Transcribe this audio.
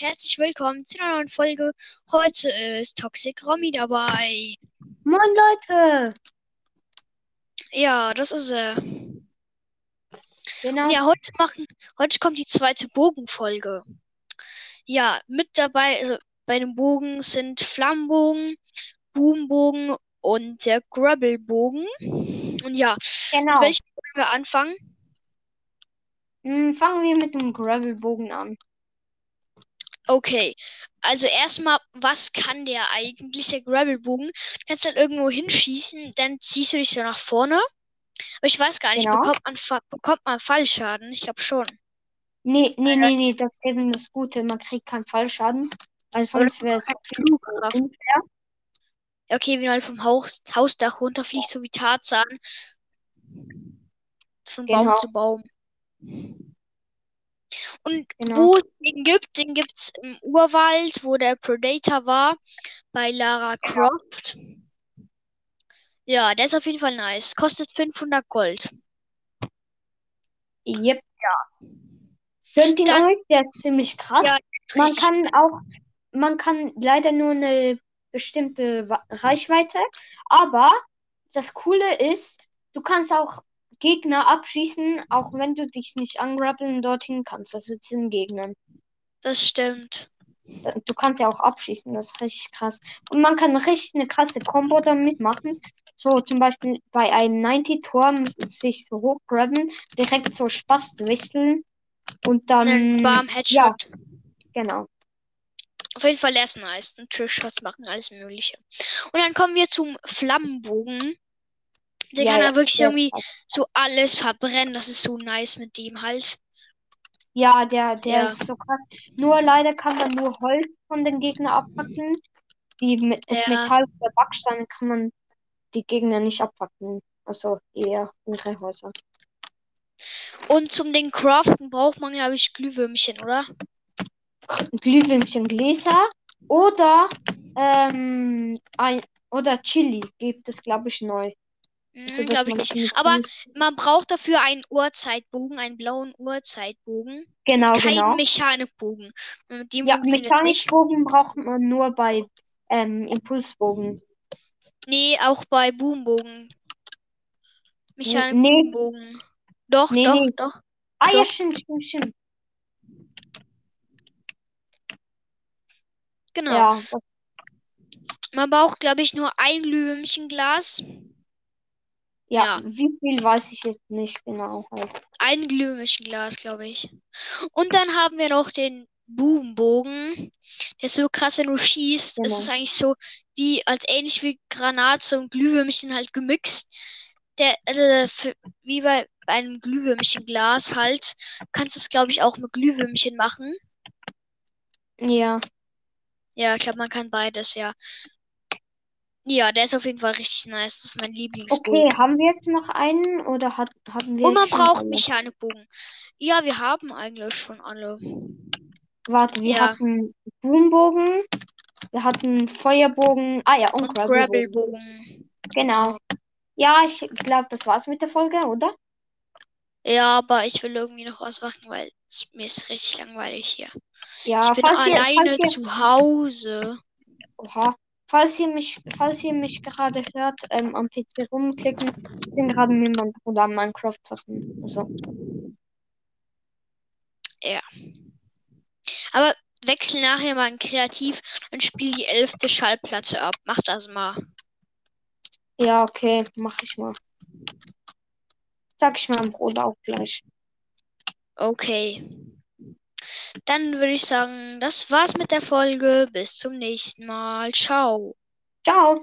herzlich willkommen zu einer neuen Folge. Heute ist Toxic Romy dabei. Moin Leute! Ja, das ist er. Genau. Ja, heute machen, heute kommt die zweite Bogenfolge. Ja, mit dabei, also bei dem Bogen sind Flammenbogen, Boombogen und der Grabbelbogen. Und ja, Genau. mit welchen wollen wir anfangen? Hm, fangen wir mit dem Gravelbogen an. Okay, also erstmal, was kann der eigentlich, der Gravelbogen? Du kannst dann irgendwo hinschießen, dann ziehst du dich so nach vorne. Aber ich weiß gar nicht, Genau. bekommt man, bekommt man Fallschaden? Ich glaube schon. Nee, nee, nee, nee, das ist eben das Gute. Man kriegt keinen Fallschaden. Weil sonst wäre es unfair. Okay, wenn du halt vom Haus, Hausdach runterfliegst, so wie Tarzan. Von Baum Genau. zu Baum. Und Genau. wo es den gibt, den gibt es im Urwald, wo der Predator war, bei Lara. Croft. Ja, der ist auf jeden Fall nice. Kostet 500 Gold. Yep. Könnt ihr euch? Der ist ziemlich krass. Ja, Man Richtig- kann auch, man kann leider nur eine bestimmte Reichweite, aber das Coole ist, du kannst auch Gegner abschießen, auch wenn du dich nicht angrappeln dorthin kannst, also zu den Gegnern. Das stimmt. Du kannst ja auch abschießen, das ist richtig krass. Und man kann richtig eine krasse Combo damit machen. So zum Beispiel bei einem 90-Turm sich so hochgrabben, direkt so Spaß wechseln und dann. Bam Headshot. Genau. Auf jeden Fall, der ist nice. Und Trickshots machen alles Mögliche. Und dann kommen wir zum Flammenbogen. Der Ja, kann ja, wirklich irgendwie krass. so alles verbrennen. Das ist so nice mit dem halt. Ja, der, der Ja. ist so krass. Nur leider kann man nur Holz von den Gegnern abpacken. Die, mit- das Ja. Metall der Backsteine kann man die Gegner nicht abpacken. Also eher ihre Häuser. Und zum den Craften braucht man, glaube ich, Glühwürmchen, oder? Glühwürmchen Gläser oder ähm, ein oder Chili gibt es, glaube ich, neu. Also, glaube ich man nicht. Aber man braucht dafür einen Uhrzeitbogen, einen blauen Uhrzeitbogen. genau, Keinen genau. Mechanikbogen. Und Mit dem Ja. Mechanikbogen braucht man nur bei ähm, Impulsbogen. Nee, auch bei Boombogen. nee. Mechanik-Boombogen. Doch, Nee, doch, nee. doch. Ah, ja, Doch. stimmt, stimmt, stimmt. Genau. Ja, Man braucht, glaube ich, nur ein Glühwürmchenglas. Ja, Ja. wie viel weiß ich jetzt nicht genau. Halt. Ein Glühwürmchenglas, glaube ich. Und dann haben wir noch den Boombogen. Der ist so krass, wenn du schießt. Es Genau. ist eigentlich so wie, als ähnlich wie Granate und Glühwürmchen halt gemixt. Der, also wie bei einem Glühwürmchenglas halt. Du kannst es, glaube ich, auch mit Glühwürmchen machen. Ja, Ja, ich glaube, man kann beides, ja. Ja, der ist auf jeden Fall richtig nice. Das ist mein Lieblingsbogen. okay, haben wir jetzt noch einen oder hat, hatten wir Und man braucht alle? Mechanikbogen. Ja, wir haben eigentlich schon alle. Warte, wir Ja. hatten Boombogen, wir hatten Feuerbogen, ah ja, und, Und Gravelbogen. Genau. Ja, ich glaube, das war's mit der Folge, oder? Ja, aber ich will irgendwie noch was machen, weil es, mir ist richtig langweilig hier. Ja, Ich bin alleine ihr, zu Hause. oha, falls ihr mich, falls ihr mich gerade hört, ähm, am PC rumklicken, ich bin gerade mit meinem Bruder am Minecraft zocken. Also, Aber wechsel nachher mal in Kreativ und spiel die elfte Schallplatte ab. Mach das mal. ja, okay, mach ich mal. Sag ich meinem Bruder auch gleich. Okay. Dann würde ich sagen, das war's mit der Folge. Bis zum nächsten Mal. Ciao. Ciao.